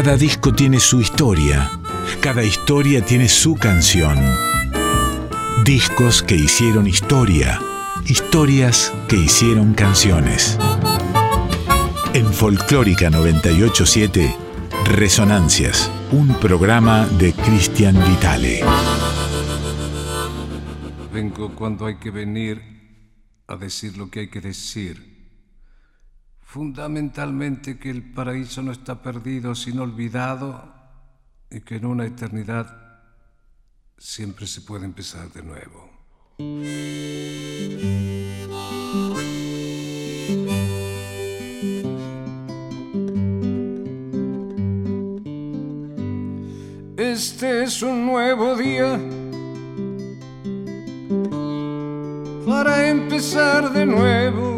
Cada disco tiene su historia, cada historia tiene su canción. Discos que hicieron historia, historias que hicieron canciones. En Folclórica 987, Resonancias, un programa de Cristian Vitale. Vengo cuando hay que venir a decir lo que hay que decir fundamentalmente que el paraíso no está perdido, sino olvidado, y que en una eternidad siempre se puede empezar de nuevo. Este es un nuevo día para empezar de nuevo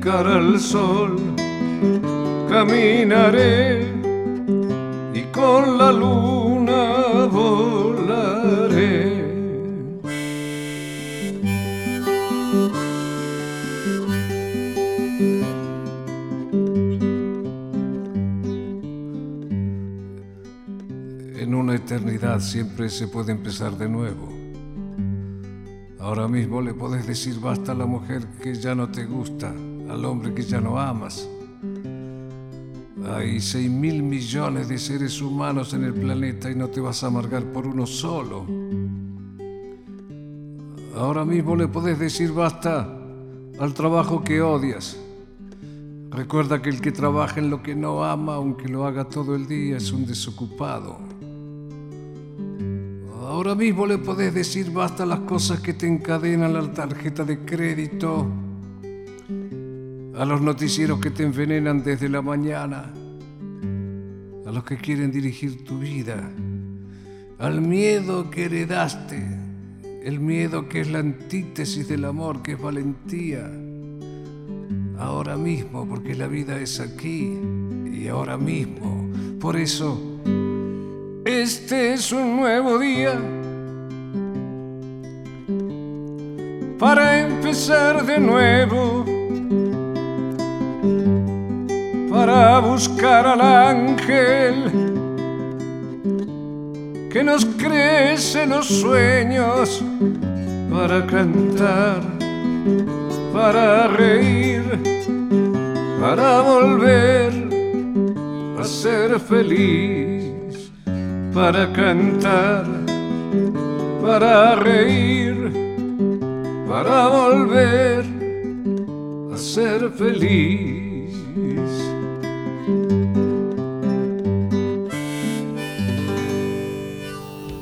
cara al sol, caminaré y con la luna volaré. En una eternidad siempre se puede empezar de nuevo. Ahora mismo le puedes decir basta a la mujer que ya no te gusta al hombre que ya no amas. Hay seis mil millones de seres humanos en el planeta y no te vas a amargar por uno solo. Ahora mismo le podés decir basta al trabajo que odias. Recuerda que el que trabaja en lo que no ama, aunque lo haga todo el día, es un desocupado. Ahora mismo le podés decir basta a las cosas que te encadenan la tarjeta de crédito a los noticieros que te envenenan desde la mañana, a los que quieren dirigir tu vida, al miedo que heredaste, el miedo que es la antítesis del amor, que es valentía. Ahora mismo, porque la vida es aquí y ahora mismo. Por eso, este es un nuevo día. Para empezar de nuevo para buscar al ángel que nos crece los sueños para cantar, para reír, para volver a ser feliz, para cantar, para reír, para volver a ser feliz.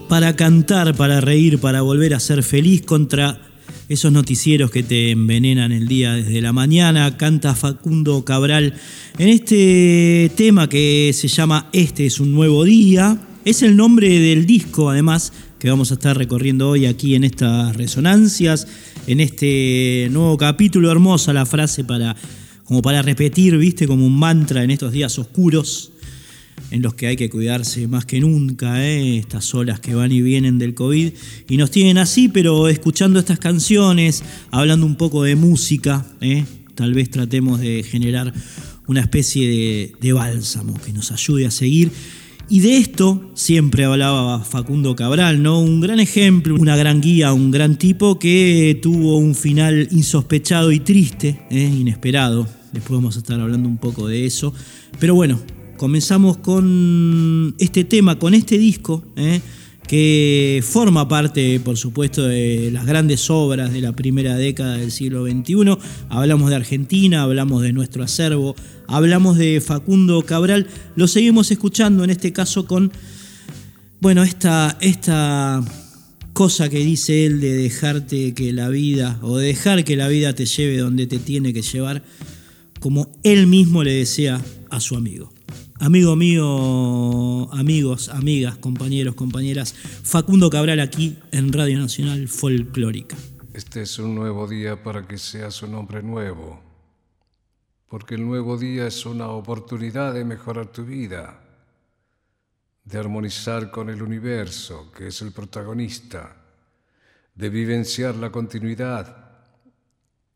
Para cantar, para reír, para volver a ser feliz contra esos noticieros que te envenenan el día desde la mañana. Canta Facundo Cabral en este tema que se llama Este es un nuevo día. Es el nombre del disco, además, que vamos a estar recorriendo hoy aquí en estas resonancias, en este nuevo capítulo. Hermosa la frase para, como para repetir, viste, como un mantra en estos días oscuros en los que hay que cuidarse más que nunca, ¿eh? estas olas que van y vienen del COVID. Y nos tienen así, pero escuchando estas canciones, hablando un poco de música, ¿eh? tal vez tratemos de generar una especie de, bálsamo que nos ayude a seguir Y de esto siempre hablaba Facundo Cabral, ¿no? Un gran ejemplo, una gran guía, un gran tipo que tuvo un final insospechado y triste, ¿eh? inesperado. Después vamos a estar hablando un poco de eso. Pero bueno, comenzamos con este tema, con este disco, ¿eh? que forma parte, por supuesto, de las grandes obras de la primera década del siglo XXI. Hablamos de Argentina, hablamos de nuestro acervo, hablamos de Facundo Cabral. Lo seguimos escuchando en este caso con, bueno, esta, esta cosa que dice él de dejarte que la vida, o de dejar que la vida te lleve donde te tiene que llevar, como él mismo le desea a su amigo. Amigo mío, amigos, amigas, compañeros, compañeras, Facundo Cabral aquí en Radio Nacional Folclórica. Este es un nuevo día para que seas un hombre nuevo, porque el nuevo día es una oportunidad de mejorar tu vida, de armonizar con el universo, que es el protagonista, de vivenciar la continuidad,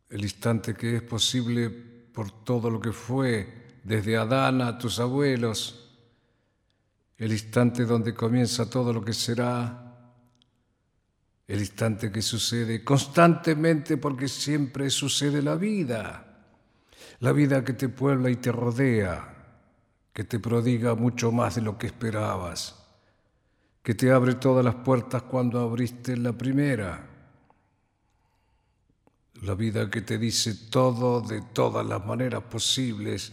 el instante que es posible por todo lo que fue desde Adán a tus abuelos, el instante donde comienza todo lo que será, el instante que sucede constantemente porque siempre sucede la vida, la vida que te puebla y te rodea, que te prodiga mucho más de lo que esperabas, que te abre todas las puertas cuando abriste la primera, la vida que te dice todo de todas las maneras posibles,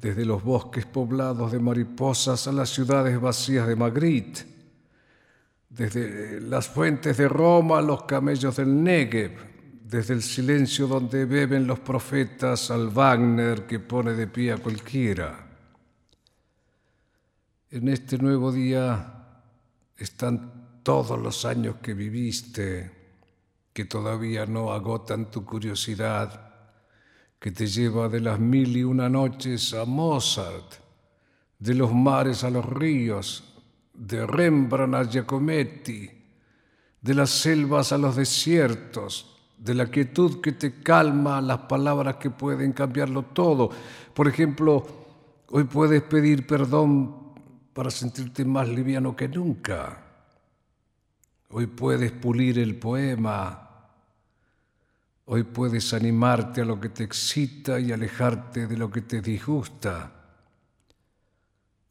desde los bosques poblados de mariposas a las ciudades vacías de Magritte, desde las fuentes de Roma a los camellos del Negev, desde el silencio donde beben los profetas al Wagner que pone de pie a cualquiera. En este nuevo día están todos los años que viviste, que todavía no agotan tu curiosidad que te lleva de las mil y una noches a Mozart, de los mares a los ríos, de Rembrandt a Giacometti, de las selvas a los desiertos, de la quietud que te calma a las palabras que pueden cambiarlo todo. Por ejemplo, hoy puedes pedir perdón para sentirte más liviano que nunca. Hoy puedes pulir el poema Hoy puedes animarte a lo que te excita y alejarte de lo que te disgusta.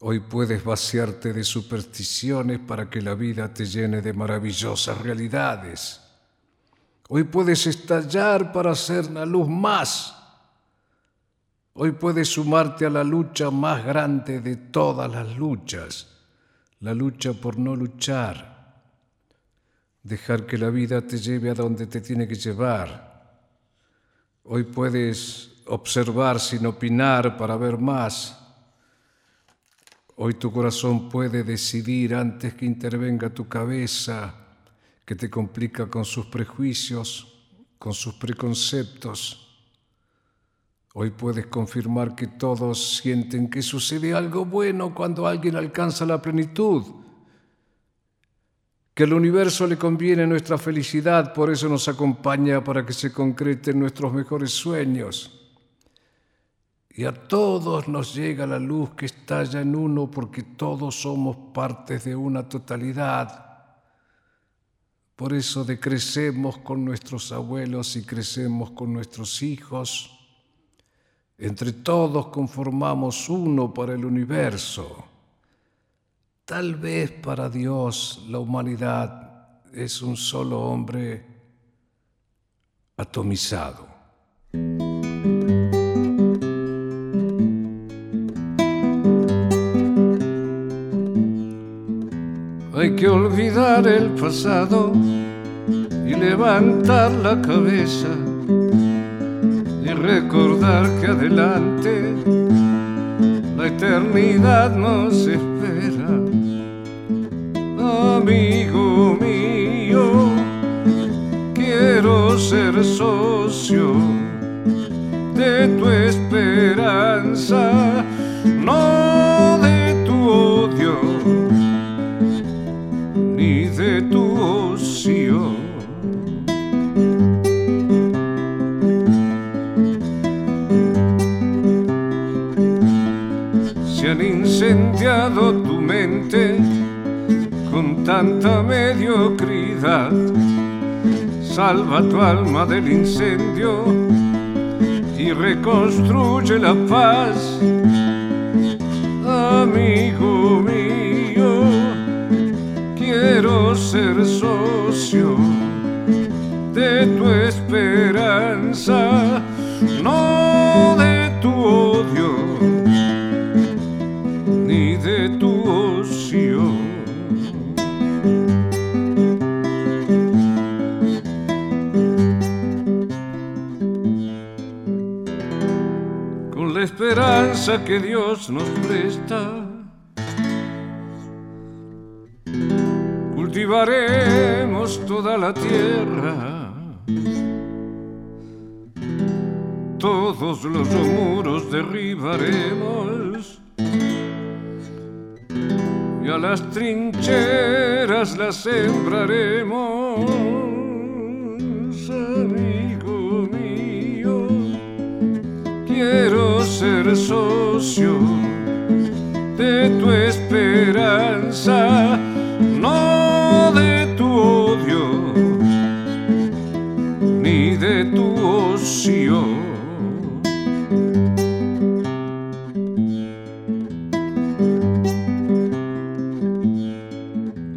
Hoy puedes vaciarte de supersticiones para que la vida te llene de maravillosas realidades. Hoy puedes estallar para hacer la luz más. Hoy puedes sumarte a la lucha más grande de todas las luchas, la lucha por no luchar. Dejar que la vida te lleve a donde te tiene que llevar Hoy puedes observar sin opinar para ver más. Hoy tu corazón puede decidir antes que intervenga tu cabeza, que te complica con sus prejuicios, con sus preconceptos. Hoy puedes confirmar que todos sienten que sucede algo bueno cuando alguien alcanza la plenitud que al universo le conviene nuestra felicidad, por eso nos acompaña para que se concreten nuestros mejores sueños. Y a todos nos llega la luz que estalla en uno porque todos somos partes de una totalidad. Por eso decrecemos con nuestros abuelos y crecemos con nuestros hijos. Entre todos conformamos uno para el universo. Tal vez para Dios la humanidad es un solo hombre atomizado. Hay que olvidar el pasado y levantar la cabeza y recordar que adelante la eternidad nos espera amigo mío, quiero ser socio de tu esperanza, no de tu odio, ni de tu ocio. se han incendiado tu mente tanta mediocridad. Salva tu alma del incendio y reconstruye la paz. Amigo mío, quiero ser socio de tu esperanza, no de tu odio ni de tu esperanza que Dios nos presta. cultivaremos toda la tierra. Todos los muros derribaremos y a las trincheras las sembraremos, ser socio de tu esperanza, no de tu odio ni de tu ocio.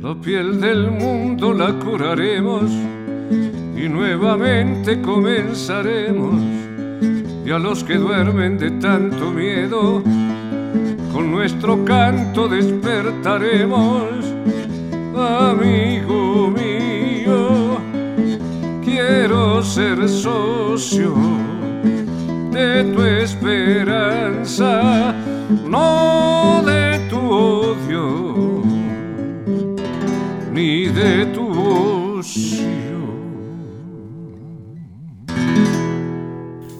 La piel del mundo la curaremos y nuevamente comenzaremos. Y a los que duermen de tanto miedo, con nuestro canto despertaremos. Amigo mío, quiero ser socio de tu esperanza, no de tu odio ni de tu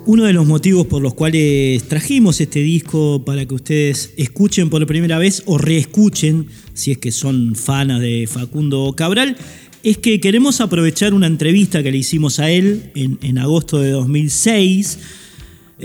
Uno de los motivos por los cuales trajimos este disco para que ustedes escuchen por primera vez o reescuchen, si es que son fanas de Facundo Cabral, es que queremos aprovechar una entrevista que le hicimos a él en, en agosto de 2006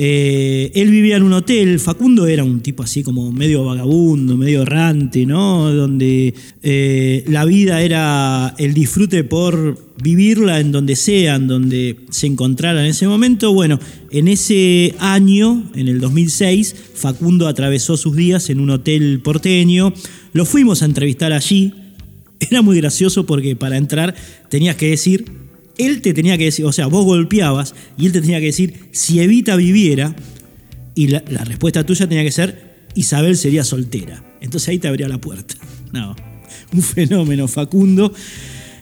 eh, él vivía en un hotel, Facundo era un tipo así como medio vagabundo, medio errante, ¿no? Donde eh, la vida era el disfrute por vivirla en donde sea, en donde se encontrara en ese momento. Bueno, en ese año, en el 2006, Facundo atravesó sus días en un hotel porteño. Lo fuimos a entrevistar allí. Era muy gracioso porque para entrar tenías que decir él te tenía que decir, o sea, vos golpeabas y él te tenía que decir, si Evita viviera, y la, respuesta tuya tenía que ser, Isabel sería soltera. Entonces ahí te abría la puerta. No, un fenómeno, Facundo.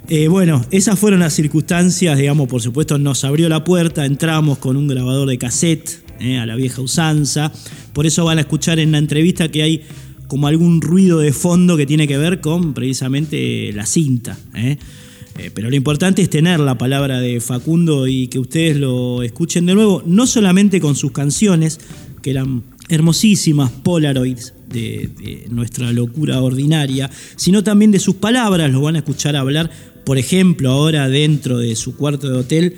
Eh, bueno, esas fueron las circunstancias, digamos, por supuesto nos abrió la puerta, entramos con un grabador de cassette eh, a la vieja usanza, por eso van a escuchar en la entrevista que hay como algún ruido de fondo que tiene que ver con precisamente la cinta. Eh. Eh, pero lo importante es tener la palabra de Facundo y que ustedes lo escuchen de nuevo, no solamente con sus canciones, que eran hermosísimas Polaroids de, nuestra locura ordinaria, sino también de sus palabras, lo van a escuchar hablar, por ejemplo, ahora dentro de su cuarto de hotel,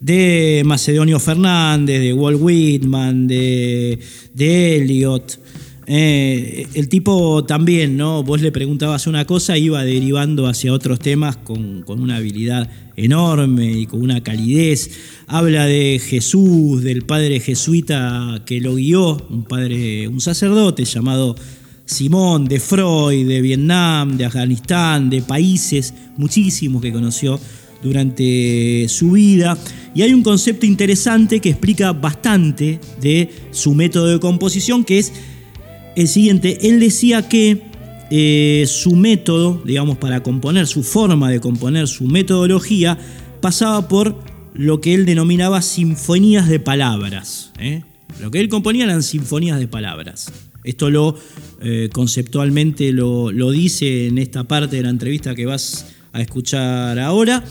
de Macedonio Fernández, de Walt Whitman, de, de Elliot, eh, el tipo también, ¿no? Vos le preguntabas una cosa, iba derivando hacia otros temas con, una habilidad enorme y con una calidez. Habla de Jesús, del padre jesuita que lo guió, un padre, un sacerdote llamado Simón, de Freud, de Vietnam, de Afganistán, de países muchísimos que conoció durante su vida. Y hay un concepto interesante que explica bastante de su método de composición, que es el siguiente. Él decía que eh, su método, digamos, para componer, su forma de componer, su metodología, pasaba por lo que él denominaba sinfonías de palabras. ¿eh? Lo que él componía eran sinfonías de palabras. Esto lo eh, conceptualmente lo, lo dice en esta parte de la entrevista que vas a escuchar ahora.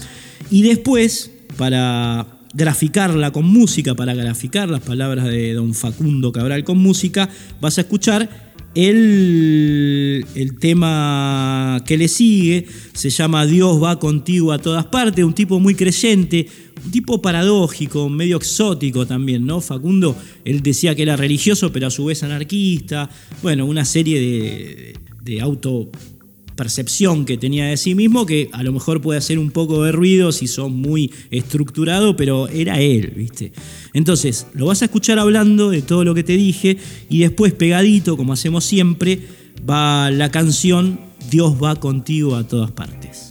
Y después, para graficarla con música, para graficar las palabras de don Facundo Cabral con música, vas a escuchar el, el, tema que le sigue, se llama Dios va contigo a todas partes, un tipo muy creyente, un tipo paradójico, medio exótico también, ¿no? Facundo, él decía que era religioso, pero a su vez anarquista, bueno, una serie de, de auto percepción que tenía de sí mismo, que a lo mejor puede hacer un poco de ruido si sos muy estructurado, pero era él, ¿viste? Entonces, lo vas a escuchar hablando de todo lo que te dije y después pegadito, como hacemos siempre, va la canción Dios va contigo a todas partes.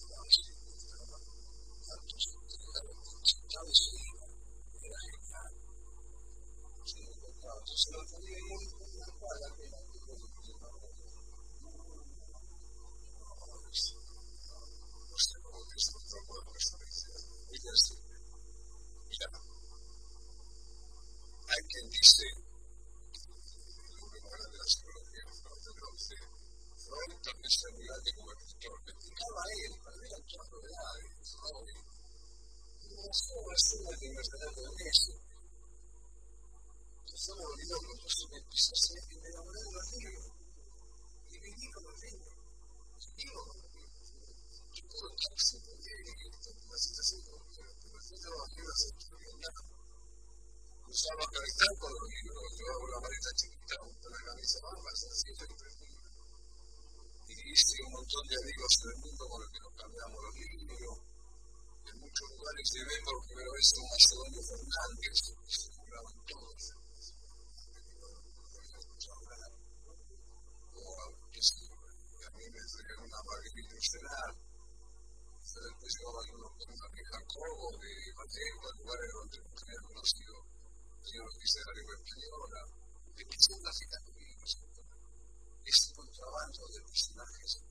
montón de amigos en el mundo con los que nos cambiamos los libros. En muchos lugares llevé por primera vez a un Macedonio Fernández, que se juraban todos. O a, a mí me entregaron una margarita cenar. Después llevaban unos con una vieja Cobo de Mateo, a lugares donde nos habían conocido. Señor oficial de la lengua española. ¿De qué se trata? Este contrabando de personajes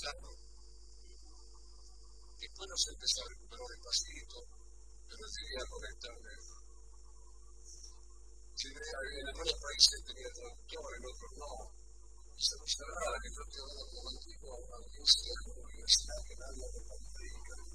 pensando che quello sempre stato il numero impazzito per ottenere a correttare. Generare la cosa paese tenere traduttore, l'altro no. Se lo sarà che trattiamo da un antico a un'università che l'hanno per la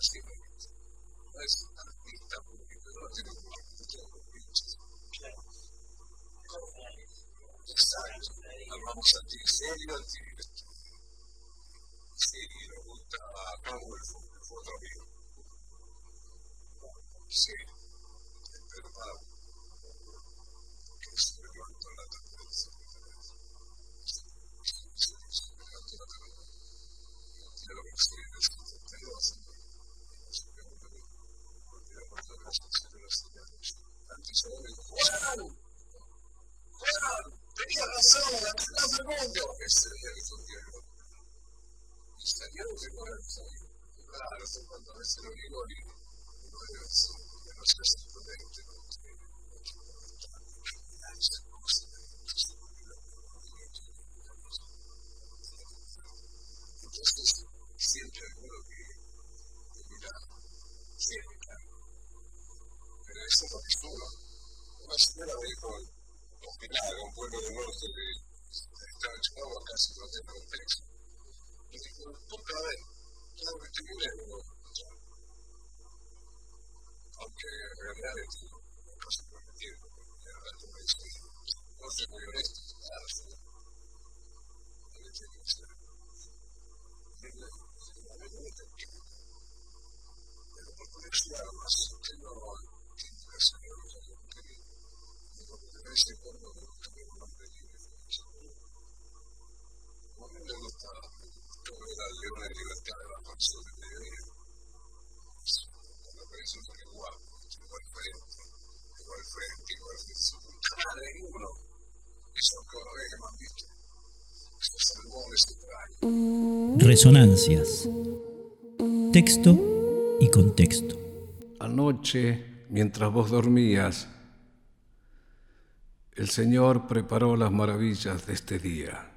me complica. Resonancias. Texto y contexto. Anoche, mientras vos dormías, el Señor preparó las maravillas de este día.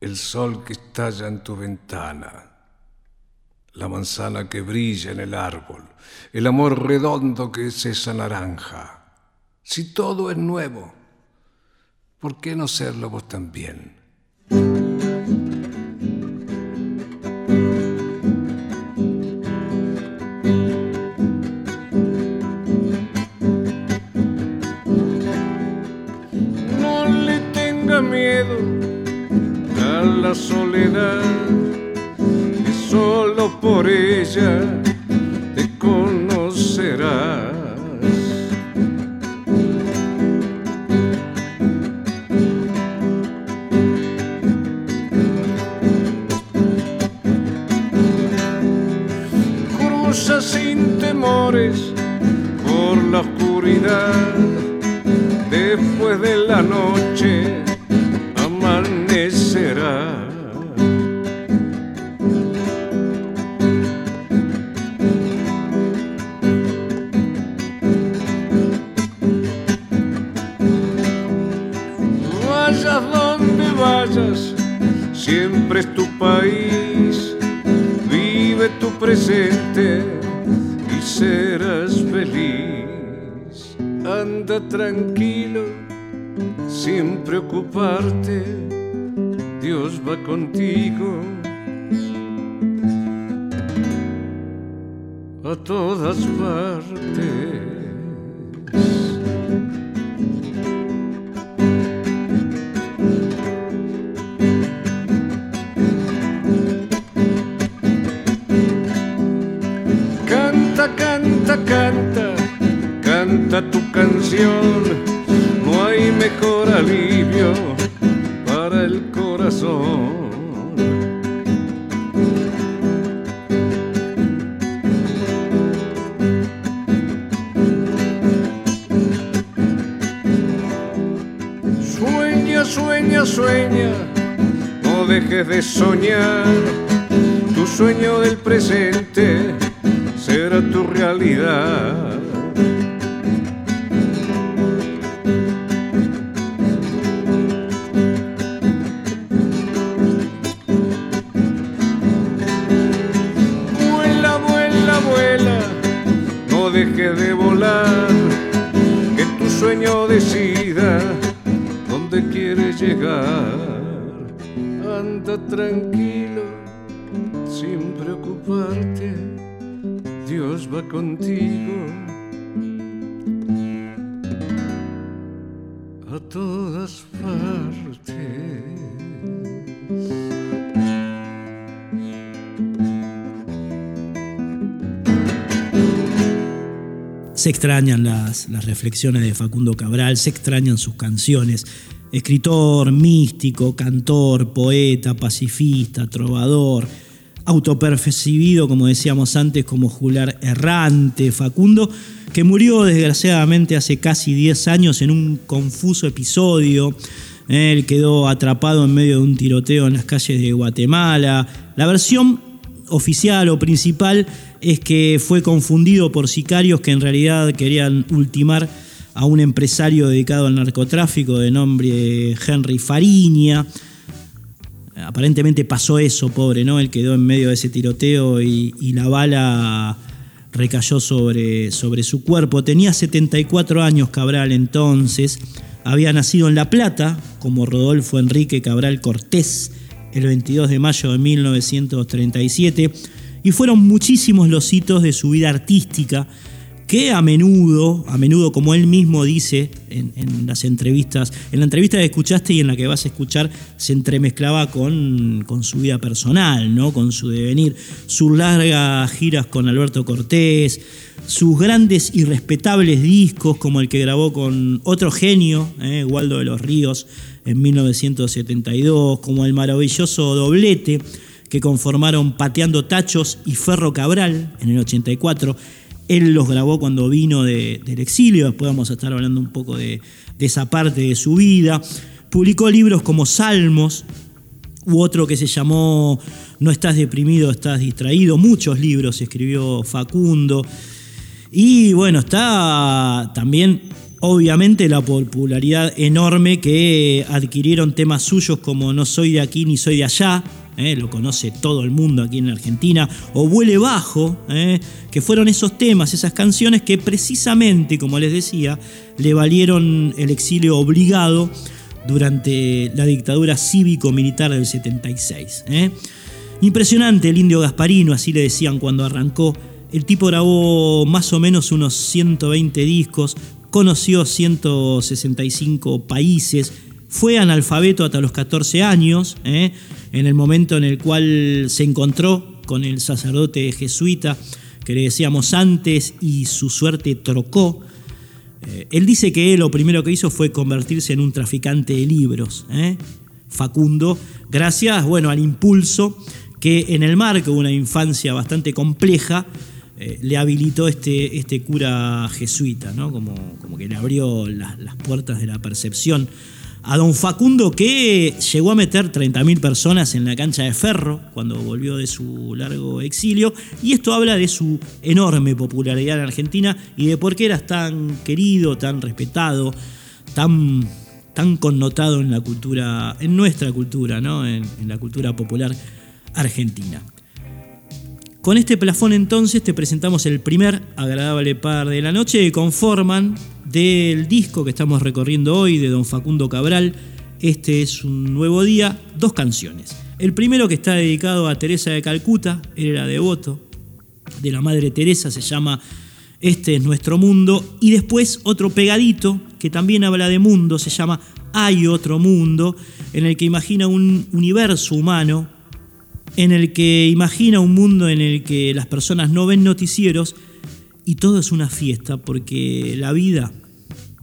El sol que estalla en tu ventana, la manzana que brilla en el árbol, el amor redondo que es esa naranja, Si todo es nuevo, ¿por qué no serlo vos también? Soledad, que solo por ella te conocerás. Cruza sin temores por la oscuridad después de la noche siempre es tu país. Vive tu presente y serás feliz. Anda tranquilo, sin preocuparte, Dios va contigo. A todas partes. Se extrañan las, las reflexiones de Facundo Cabral, se extrañan sus canciones. Escritor, místico, cantor, poeta, pacifista, trovador, autopercibido, como decíamos antes, como jular errante, Facundo, que murió desgraciadamente hace casi 10 años en un confuso episodio. Él quedó atrapado en medio de un tiroteo en las calles de Guatemala. La versión oficial o principal es que fue confundido por sicarios que en realidad querían ultimar a un empresario dedicado al narcotráfico de nombre Henry Fariña. Aparentemente pasó eso, pobre, ¿no? Él quedó en medio de ese tiroteo y, y la bala recayó sobre, sobre su cuerpo. Tenía 74 años Cabral entonces. Había nacido en La Plata, como Rodolfo Enrique Cabral Cortés, el 22 de mayo de 1937, y fueron muchísimos los hitos de su vida artística que a menudo, a menudo como él mismo dice en, las entrevistas, en la entrevista que escuchaste y en la que vas a escuchar, se entremezclaba con, con su vida personal, ¿no? con su devenir, sus largas giras con Alberto Cortés, sus grandes y respetables discos como el que grabó con otro genio, ¿eh? Waldo de los Ríos, en 1972, como el maravilloso doblete que conformaron Pateando Tachos y Ferro Cabral en el 84. Él los grabó cuando vino de, del exilio, después vamos a estar hablando un poco de, de, esa parte de su vida. Publicó libros como Salmos, u otro que se llamó No estás deprimido, estás distraído. Muchos libros escribió Facundo. Y bueno, está también obviamente la popularidad enorme que adquirieron temas suyos como No soy de aquí ni soy de allá, ¿eh? lo conoce todo el mundo aquí en la Argentina, o Vuele Bajo, ¿eh? que fueron esos temas, esas canciones que precisamente, como les decía, le valieron el exilio obligado durante la dictadura cívico-militar del 76. ¿eh? Impresionante el indio Gasparino, así le decían cuando arrancó. El tipo grabó más o menos unos 120 discos, conoció 165 países, fue analfabeto hasta los 14 años, ¿eh? En el momento en el cual se encontró con el sacerdote jesuita que le decíamos antes y su suerte trocó. Eh, él dice que lo primero que hizo fue convertirse en un traficante de libros. ¿eh? Facundo, gracias bueno, al impulso que en el marco de una infancia bastante compleja le habilitó este, este cura jesuita, ¿no? como, como que le abrió las puertas de la percepción a don Facundo que llegó a meter 30.000 personas en la cancha de ferro cuando volvió de su largo exilio y esto habla de su enorme popularidad en Argentina y de por qué eras tan querido, tan respetado, tan, tan connotado en la cultura, en nuestra cultura, ¿no? en, en la cultura popular argentina. Con este plafón entonces te presentamos el primer agradable par de la noche que conforman del disco que estamos recorriendo hoy de don Facundo Cabral. Este es un nuevo día, dos canciones. El primero que está dedicado a Teresa de Calcuta, él era devoto de la Madre Teresa, se llama Este es nuestro mundo. Y después otro pegadito que también habla de mundo, se llama Hay otro mundo, en el que imagina un universo humano en el que imagina un mundo en el que las personas no ven noticieros y todo es una fiesta porque la vida,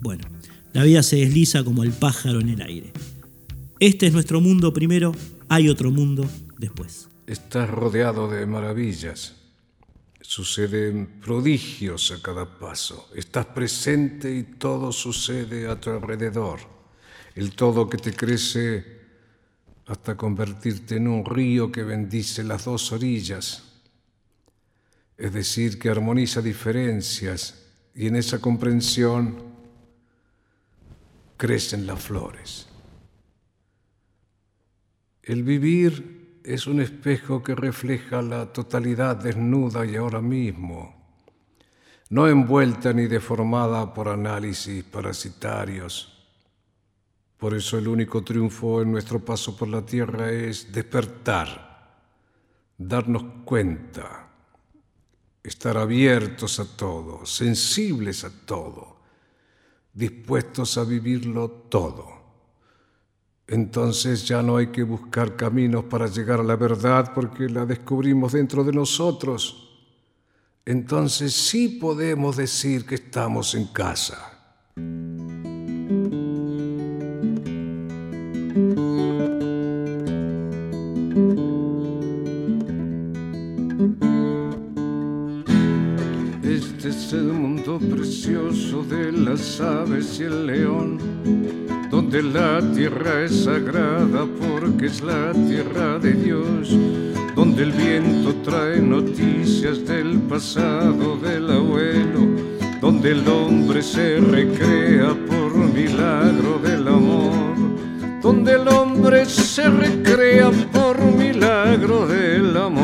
bueno, la vida se desliza como el pájaro en el aire. Este es nuestro mundo primero, hay otro mundo después. Estás rodeado de maravillas. Suceden prodigios a cada paso. Estás presente y todo sucede a tu alrededor. El todo que te crece hasta convertirte en un río que bendice las dos orillas, es decir, que armoniza diferencias y en esa comprensión crecen las flores. El vivir es un espejo que refleja la totalidad desnuda y ahora mismo, no envuelta ni deformada por análisis parasitarios por eso el único triunfo en nuestro paso por la tierra es despertar, darnos cuenta, estar abiertos a todo, sensibles a todo, dispuestos a vivirlo todo. Entonces ya no hay que buscar caminos para llegar a la verdad porque la descubrimos dentro de nosotros. Entonces sí podemos decir que estamos en casa. Precioso de las aves y el león, donde la tierra es sagrada porque es la tierra de Dios, donde el viento trae noticias del pasado del abuelo, donde el hombre se recrea por milagro del amor, donde el hombre se recrea por milagro del amor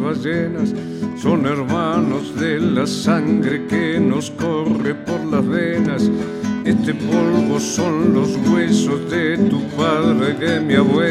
ballenas son hermanos de la sangre que nos corre por las venas. Este polvo son los huesos de tu padre de mi abuela.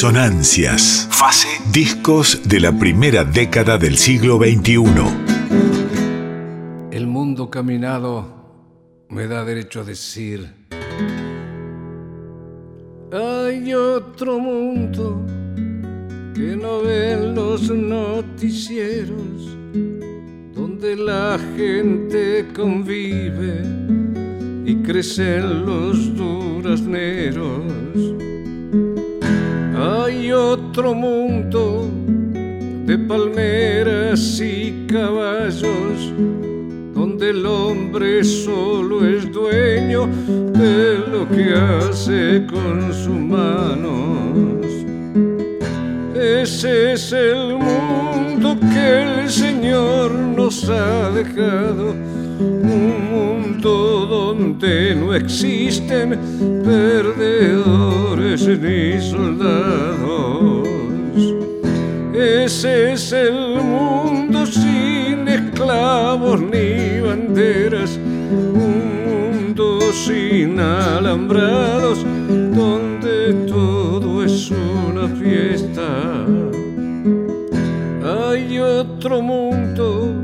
Dios. Resonancias. Fase. Discos de la primera década del siglo XXI. El mundo caminado me da derecho a decir, hay otro mundo que no ven los noticieros, donde la gente convive y crecen los y caballos, donde el hombre solo es dueño de lo que hace con sus manos. Ese es el mundo que el Señor nos ha dejado, un mundo donde no existen perdedores ni soldados. Ese es el mundo sin esclavos ni banderas, un mundo sin alambrados, donde todo es una fiesta. Hay otro mundo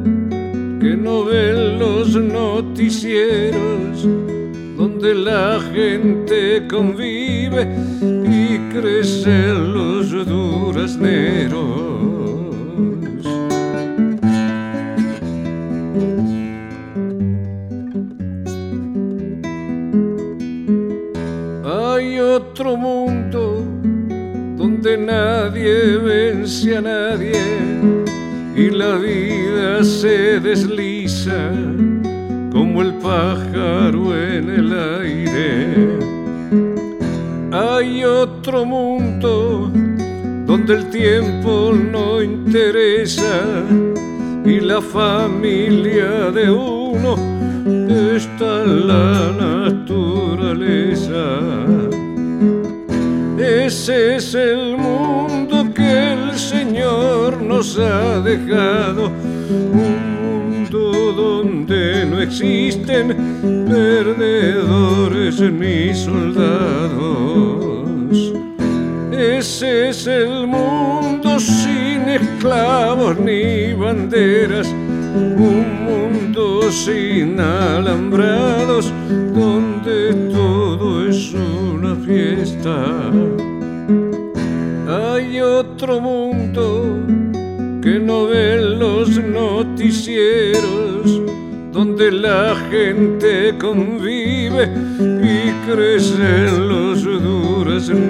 que no ven los noticieros, donde la gente convive crecen los durazneros. Hay otro mundo donde nadie vence a nadie y la vida se desliza como el pájaro en el aire. Hay otro mundo donde el tiempo no interesa y la familia de uno está en la naturaleza. Ese es el mundo que el Señor nos ha dejado, donde no existen perdedores ni soldados. Ese es el mundo sin esclavos ni banderas, un mundo sin alambrados, donde todo es una fiesta. Hay otro mundo no ven los noticieros donde la gente convive y crecen los durazneros.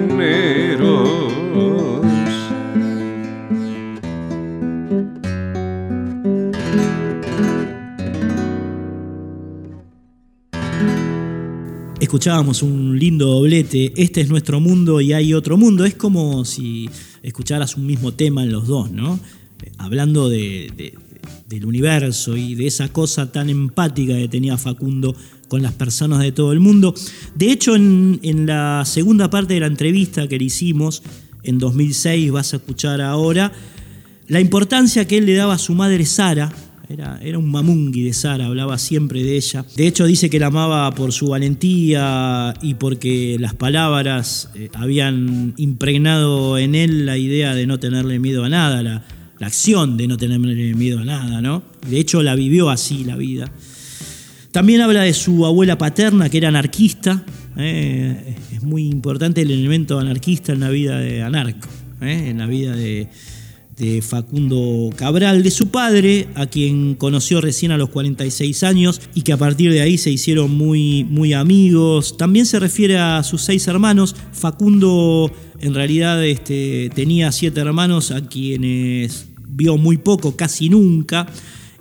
Escuchábamos un lindo doblete, este es nuestro mundo y hay otro mundo. Es como si escucharas un mismo tema en los dos, ¿no? Hablando de, del universo y de esa cosa tan empática que tenía Facundo con las personas de todo el mundo. De hecho, en, la segunda parte de la entrevista que le hicimos en 2006, vas a escuchar ahora, la importancia que él le daba a su madre Sara, era, era, un mamungui de Sara, hablaba siempre de ella. De hecho, dice que la amaba por su valentía y porque las palabras eh, habían impregnado en él la idea de no tenerle miedo a nada, la, acción de no tenerle miedo a nada, ¿no? De hecho, la vivió así la vida. También habla de su abuela paterna, que era anarquista. ¿eh? Es muy importante el elemento anarquista en la vida de Anarco, ¿eh? en la vida de de Facundo Cabral, de su padre, a quien conoció recién a los 46 años y que a partir de ahí se hicieron muy, muy amigos. También se refiere a sus seis hermanos. Facundo en realidad este, tenía siete hermanos a quienes vio muy poco, casi nunca.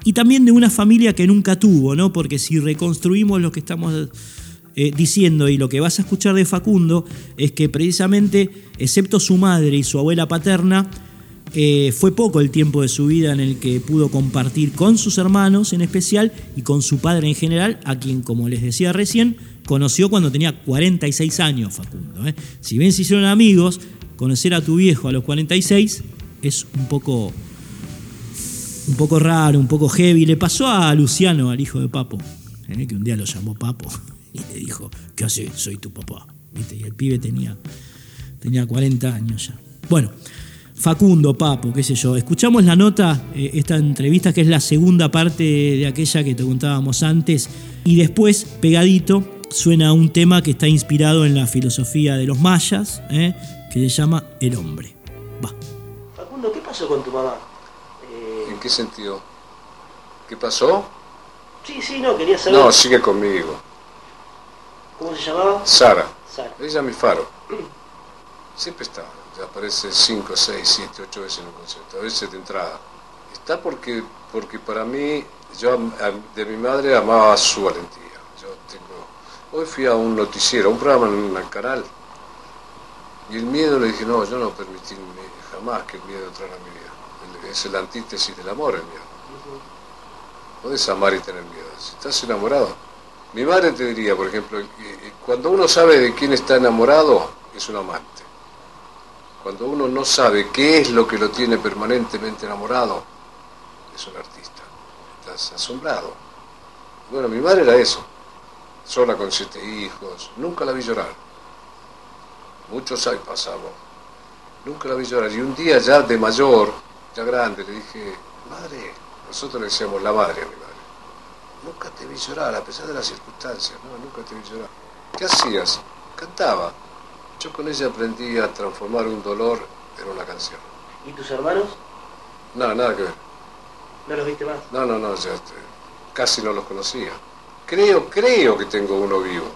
Y también de una familia que nunca tuvo, ¿no? Porque si reconstruimos lo que estamos eh, diciendo y lo que vas a escuchar de Facundo es que precisamente, excepto su madre y su abuela paterna, eh, fue poco el tiempo de su vida en el que pudo compartir con sus hermanos en especial y con su padre en general, a quien, como les decía recién, conoció cuando tenía 46 años Facundo. ¿eh? Si bien se hicieron amigos, conocer a tu viejo a los 46 es un poco, un poco raro, un poco heavy. Le pasó a Luciano, al hijo de Papo, ¿eh? que un día lo llamó Papo y le dijo, ¿qué hace? Soy tu papá. Y el pibe tenía, tenía 40 años ya. Bueno, Facundo, Papo, qué sé yo. Escuchamos la nota, eh, esta entrevista que es la segunda parte de aquella que te contábamos antes, y después, pegadito, suena un tema que está inspirado en la filosofía de los mayas, eh, que se llama El hombre. Va. Facundo, ¿qué pasó con tu mamá? Eh... ¿En qué sentido? ¿Qué pasó? Sí, sí, no, quería saber. No, sigue conmigo. ¿Cómo se llamaba? Sara. Sara. Ella es mi faro. Siempre estaba aparece 5, 6, 7, 8 veces en un concierto, a veces de entrada. Está porque, porque para mí, yo de mi madre amaba su valentía. Yo tengo, hoy fui a un noticiero, a un programa en el canal, y el miedo le dije, no, yo no permití jamás que el miedo entrara en mi vida. Es el antítesis del amor el miedo. Puedes amar y tener miedo. Si estás enamorado. Mi madre te diría, por ejemplo, cuando uno sabe de quién está enamorado, es un amante. Cuando uno no sabe qué es lo que lo tiene permanentemente enamorado, es un artista. Estás asombrado. Bueno, mi madre era eso. Sola con siete hijos. Nunca la vi llorar. Muchos años pasaban. Nunca la vi llorar. Y un día ya de mayor, ya grande, le dije, madre, nosotros le decíamos la madre a mi madre. Nunca te vi llorar, a pesar de las circunstancias. Nunca te vi llorar. ¿Qué hacías? Cantaba. Yo con ella aprendí a transformar un dolor en una canción. ¿Y tus hermanos? No, nada que ver. ¿No los viste más? No, no, no, ya, este, casi no los conocía. Creo, creo que tengo uno vivo.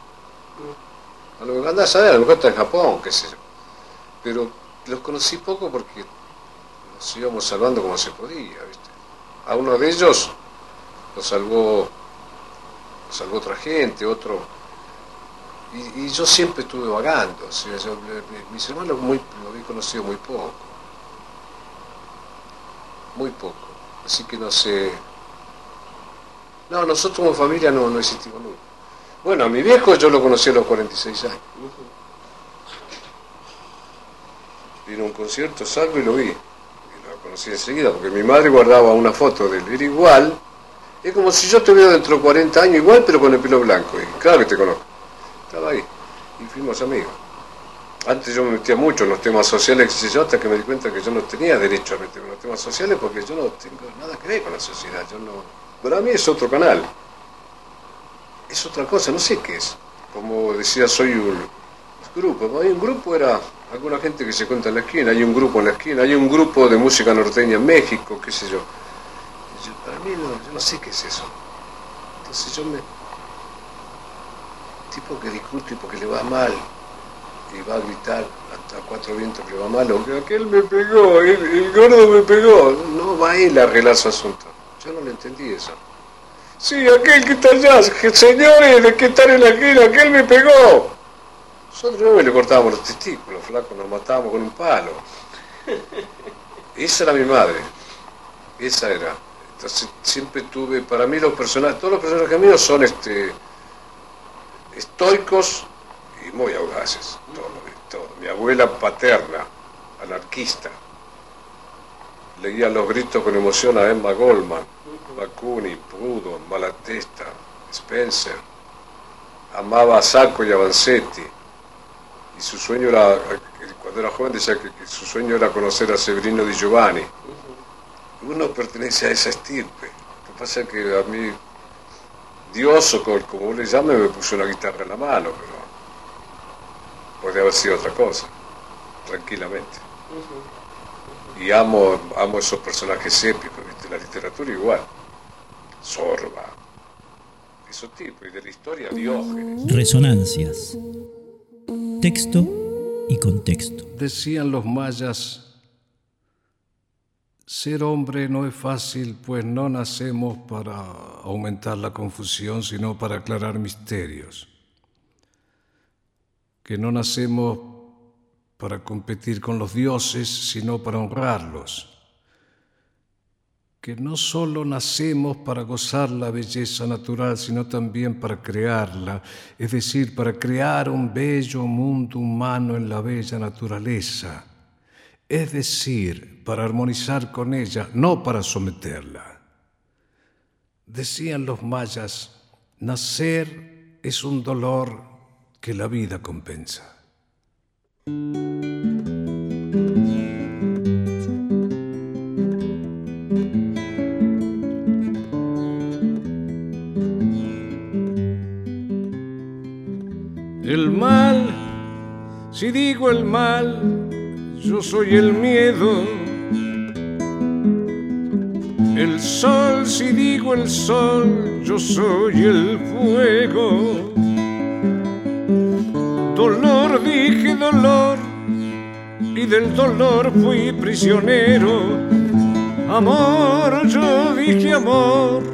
A lo mejor andás a saber, a lo mejor está en Japón, qué sé yo. Pero los conocí poco porque nos íbamos salvando como se podía, ¿viste? A uno de ellos lo salvó, lo salvó otra gente, otro y, yo siempre estuve vagando, mis hermanos muy, lo había conocido muy poco, muy poco, así que no sé. No, nosotros como familia no, no existimos nunca. Bueno, a mi viejo yo lo conocí a los 46 años. Vino a un concierto, salgo y lo vi. Y lo conocí enseguida, porque mi madre guardaba una foto de él. Era igual. Es como si yo te hubiera dentro de 40 años igual, pero con el pelo blanco. Y claro que te conozco. Estaba ahí. Y fuimos amigos. Antes yo me metía mucho en los temas sociales, yo, hasta que me di cuenta que yo no tenía derecho a meterme en los temas sociales porque yo no tengo nada que ver con la sociedad. Yo no... Para mí es otro canal. Es otra cosa, no sé qué es. Como decía, soy un grupo. Hay un grupo, era alguna gente que se cuenta en la esquina, hay un grupo en la esquina, hay un grupo de música norteña en México, qué sé yo. para mí no, yo no sé qué es eso. Entonces yo me, tipo que discute porque le va mal y va a gritar hasta cuatro vientos que le va mal, o que aquel me pegó, el, gordo me pegó. No va a él a arreglar su asunto. Yo no le entendí eso. Sí, aquel que está allá, señores, de que están en la aquel me pegó. Nosotros no le cortábamos los testículos, flaco, nos matábamos con un palo. Esa era mi madre. Esa era. Entonces siempre tuve, para mí los personajes, todos los personajes míos son este estoicos y muy audaces. Todo, todo. Mi abuela paterna, anarquista, leía los gritos con emoción a Emma Goldman, Bakunin, Proudhon, Malatesta, Spencer. Amaba a Sacco y a Vanzetti. Y su sueño era, cuando era joven decía que, que su sueño era conocer a Severino Di Giovanni. Uno pertenece a esa estirpe. Lo que pasa es que a mí, Dios o como como le llame, me puso una guitarra en la mano, pero podría haber sido otra cosa, tranquilamente. Y amo, amo esos personajes épicos, ¿viste? la literatura igual. Sorba, esos tipos, y de la historia Diógenes. Resonancias. Texto y contexto. Decían los mayas, ser hombre no es fácil, pues no nacemos para aumentar la confusión, sino para aclarar misterios. Que no nacemos para competir con los dioses, sino para honrarlos. Que no solo nacemos para gozar la belleza natural, sino también para crearla, es decir, para crear un bello mundo humano en la bella naturaleza es decir, para armonizar con ella, no para someterla. Decían los mayas, nacer es un dolor que la vida compensa. El mal, si digo el mal, yo soy el miedo. El sol, si digo el sol, yo soy el fuego. Dolor, dije dolor, y del dolor fui prisionero. Amor, yo dije amor,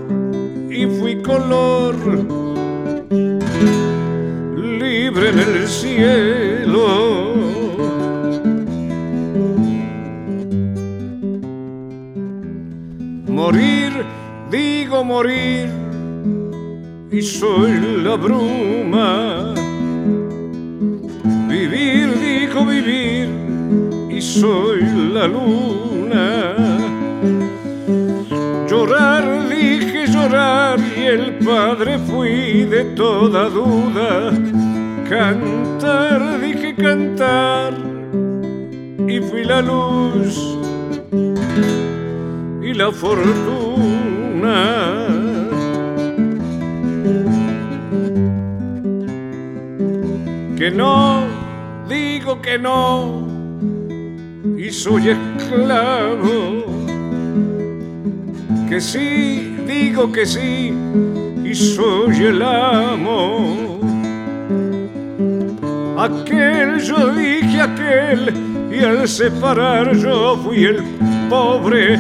y fui color. Libre en el cielo. Morir, digo morir, y soy la bruma. Vivir, digo vivir, y soy la luna. Llorar, dije llorar, y el padre fui de toda duda. Cantar, dije cantar, y fui la luz la fortuna. Que no, digo que no, y soy esclavo. Que sí, digo que sí, y soy el amo. Aquel yo dije aquel, y al separar yo fui el pobre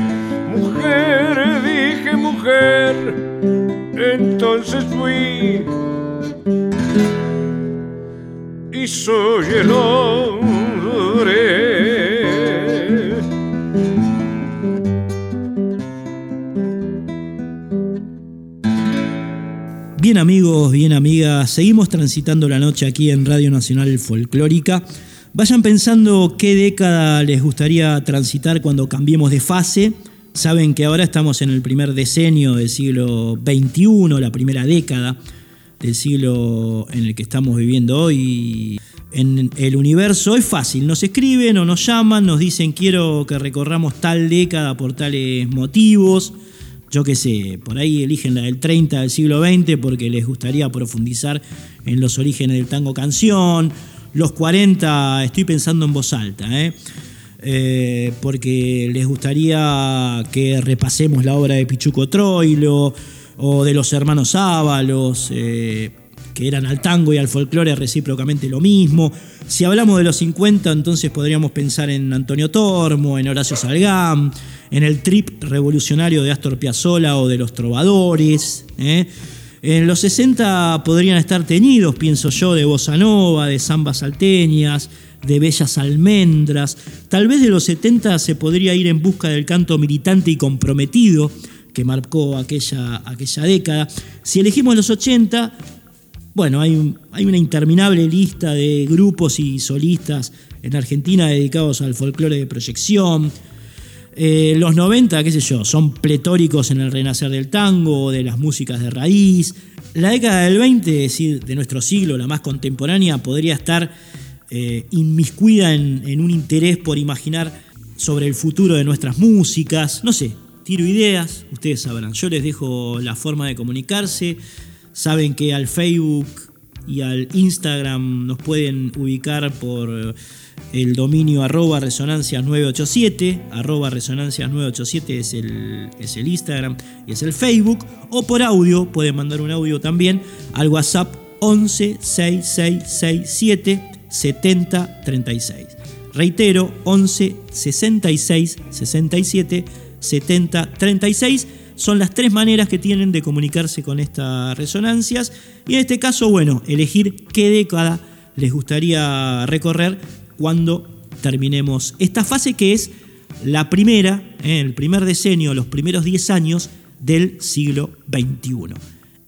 mujer, dije mujer, entonces fui y soy el. Bien amigos, bien amigas, seguimos transitando la noche aquí en Radio Nacional Folclórica. Vayan pensando qué década les gustaría transitar cuando cambiemos de fase. Saben que ahora estamos en el primer decenio del siglo XXI, la primera década del siglo en el que estamos viviendo hoy. En el universo es fácil, nos escriben o nos llaman, nos dicen quiero que recorramos tal década por tales motivos. Yo qué sé, por ahí eligen la del 30 del siglo XX porque les gustaría profundizar en los orígenes del tango canción. Los 40, estoy pensando en voz alta, ¿eh? Eh, porque les gustaría que repasemos la obra de Pichuco Troilo o de los hermanos Ábalos, eh, que eran al tango y al folclore recíprocamente lo mismo. Si hablamos de los 50, entonces podríamos pensar en Antonio Tormo, en Horacio Salgán, en el trip revolucionario de Astor Piazzolla o de los trovadores. ¿eh? En los 60 podrían estar teñidos, pienso yo, de bossa nova, de zambas salteñas, de bellas almendras. Tal vez de los 70 se podría ir en busca del canto militante y comprometido que marcó aquella, aquella década. Si elegimos los 80, bueno, hay, hay una interminable lista de grupos y solistas en Argentina dedicados al folclore de proyección. Eh, los 90, qué sé yo, son pletóricos en el renacer del tango, de las músicas de raíz. La década del 20, es decir, de nuestro siglo, la más contemporánea, podría estar eh, inmiscuida en, un interés por imaginar sobre el futuro de nuestras músicas. No sé, tiro ideas, ustedes sabrán. Yo les dejo la forma de comunicarse. Saben que al Facebook y al Instagram nos pueden ubicar por el dominio arroba resonancias 987, arroba resonancias 987 es el, es el Instagram y es el Facebook, o por audio, pueden mandar un audio también al WhatsApp 11 6667 7036. Reitero, 11 66 67 70 36 son las tres maneras que tienen de comunicarse con estas resonancias y en este caso, bueno, elegir qué década les gustaría recorrer cuando terminemos esta fase que es la primera, eh, el primer decenio, los primeros 10 años del siglo XXI.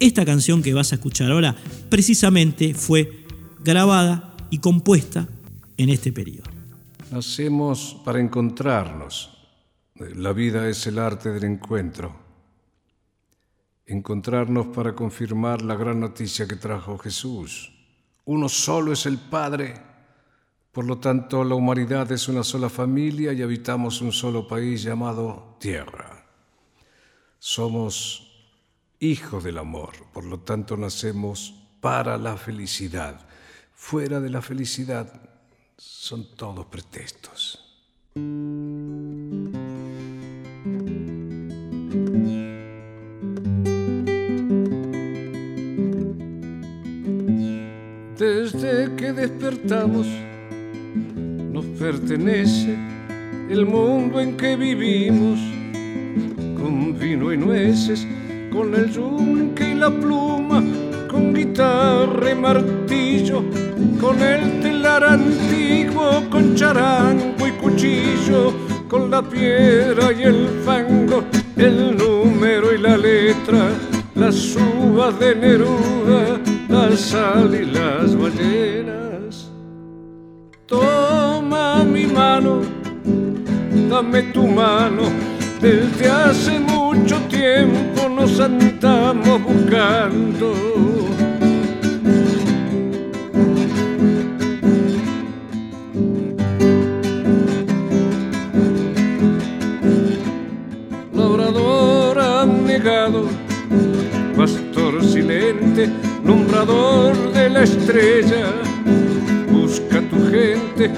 Esta canción que vas a escuchar ahora precisamente fue grabada y compuesta en este periodo. Nacemos para encontrarnos. La vida es el arte del encuentro. Encontrarnos para confirmar la gran noticia que trajo Jesús. Uno solo es el Padre por lo tanto, la humanidad es una sola familia y habitamos un solo país llamado Tierra. Somos hijos del amor, por lo tanto nacemos para la felicidad. Fuera de la felicidad son todos pretextos. Desde que despertamos, nos pertenece el mundo en que vivimos, con vino y nueces, con el yunque y la pluma, con guitarra y martillo, con el telar antiguo, con charango y cuchillo, con la piedra y el fango, el número y la letra, las uvas de Neruda, la sal y las ballenas. Toma mi mano, dame tu mano. Desde hace mucho tiempo nos andamos buscando. Nombrador de la estrella gente,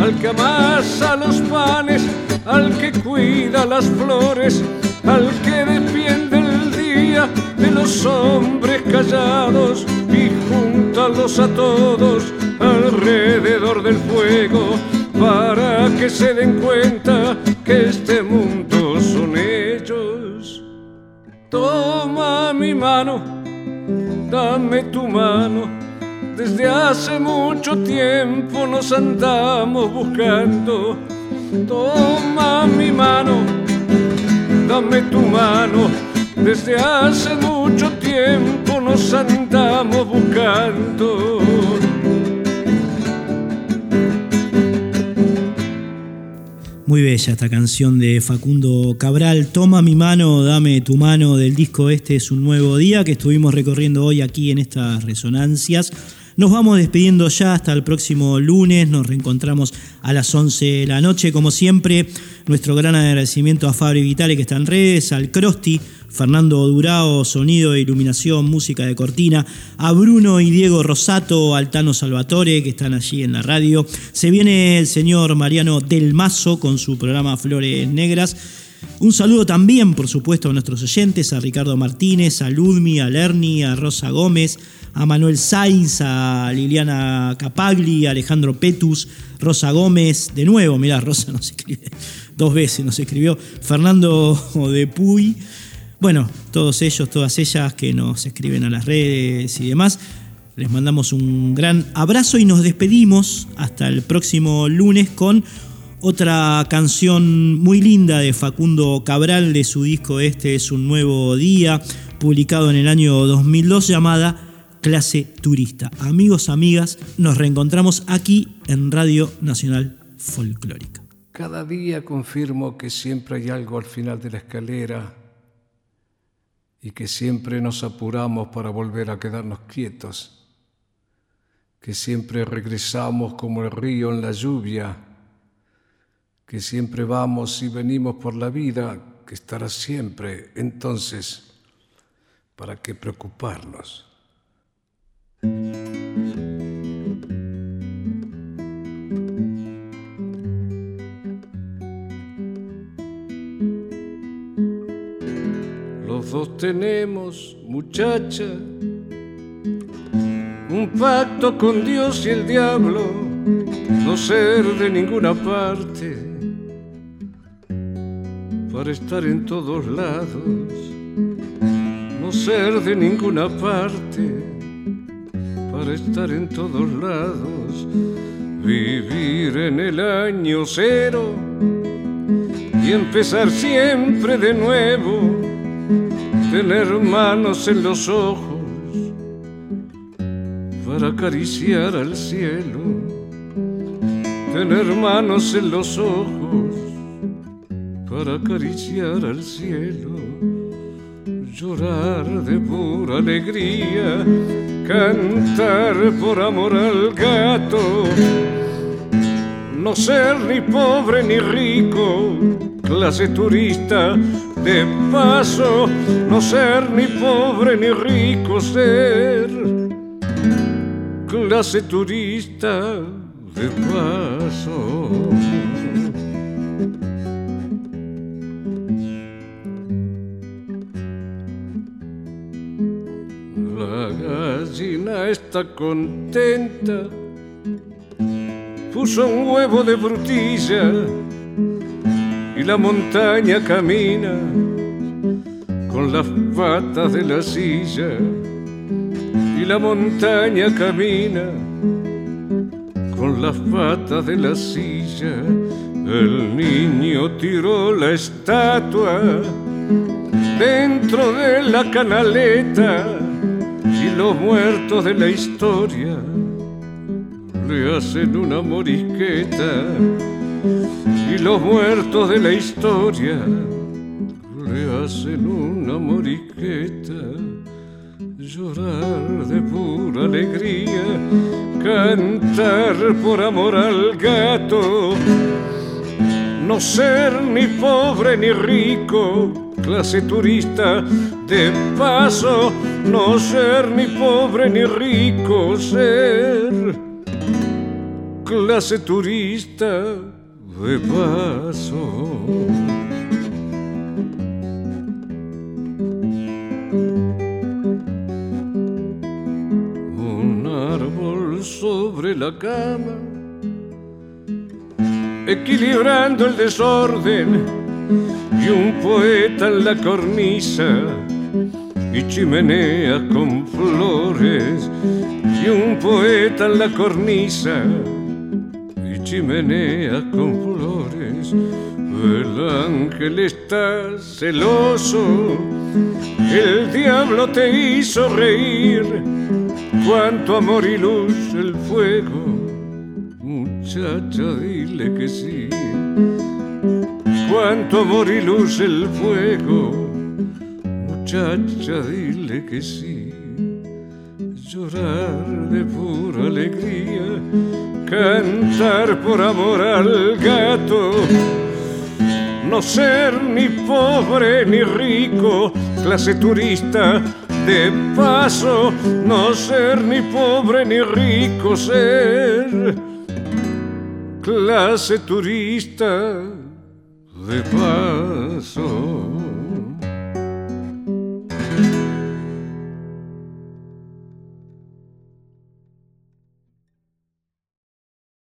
al que amasa los panes, al que cuida las flores, al que defiende el día de los hombres callados y júntalos a todos alrededor del fuego para que se den cuenta que este mundo son ellos. Toma mi mano, dame tu mano desde hace mucho tiempo nos andamos buscando. Toma mi mano, dame tu mano. Desde hace mucho tiempo nos andamos buscando. Muy bella esta canción de Facundo Cabral. Toma mi mano, dame tu mano del disco Este es un nuevo día que estuvimos recorriendo hoy aquí en estas resonancias. Nos vamos despidiendo ya hasta el próximo lunes. Nos reencontramos a las 11 de la noche. Como siempre, nuestro gran agradecimiento a Fabri Vitale, que está en redes, al Crosti, Fernando Durao, sonido e iluminación, música de cortina, a Bruno y Diego Rosato, Altano Salvatore, que están allí en la radio. Se viene el señor Mariano Del Mazo con su programa Flores Negras. Un saludo también, por supuesto, a nuestros oyentes, a Ricardo Martínez, a Ludmi, a Lerni, a Rosa Gómez, a Manuel Sainz, a Liliana Capagli, a Alejandro Petus, Rosa Gómez, de nuevo, mirá, Rosa no se escribe dos veces nos escribió Fernando de Puy. Bueno, todos ellos, todas ellas que nos escriben a las redes y demás. Les mandamos un gran abrazo y nos despedimos hasta el próximo lunes con otra canción muy linda de Facundo Cabral de su disco Este es un nuevo día, publicado en el año 2002 llamada Clase Turista. Amigos, amigas, nos reencontramos aquí en Radio Nacional Folclórica. Cada día confirmo que siempre hay algo al final de la escalera y que siempre nos apuramos para volver a quedarnos quietos que siempre regresamos como el río en la lluvia, que siempre vamos y venimos por la vida, que estará siempre. Entonces, ¿para qué preocuparnos? Los dos tenemos, muchacha, un pacto con Dios y el diablo, no ser de ninguna parte, para estar en todos lados, no ser de ninguna parte, para estar en todos lados, vivir en el año cero y empezar siempre de nuevo, tener manos en los ojos para acariciar al cielo, tener manos en los ojos para acariciar al cielo, llorar de pura alegría, cantar por amor al gato, no ser ni pobre ni rico, clase turista de paso, no ser ni pobre ni rico, ser clase turista de paso. Está contenta, puso un huevo de frutilla y la montaña camina con las patas de la silla y la montaña camina con las patas de la silla. El niño tiró la estatua dentro de la canaleta los muertos de la historia le hacen una morisqueta. Y los muertos de la historia le hacen una morisqueta. Llorar de pura alegría, cantar por amor al gato, no ser ni pobre ni rico, clase turista de paso, no ser ni pobre ni rico, ser clase turista de paso. sobre la cama, equilibrando el desorden y un poeta en la cornisa y chimenea con flores y un poeta en la cornisa y chimenea con flores. El ángel está celoso, el diablo te hizo reír cuánto amor y luz el fuego. Muchacha, dile que sí. Cuánto amor y luz el fuego. Muchacha, dile que sí. Llorar de pura alegría, cantar por amor al gato. No ser ni pobre ni rico, clase turista de paso, no ser ni pobre ni rico, ser clase turista de paso.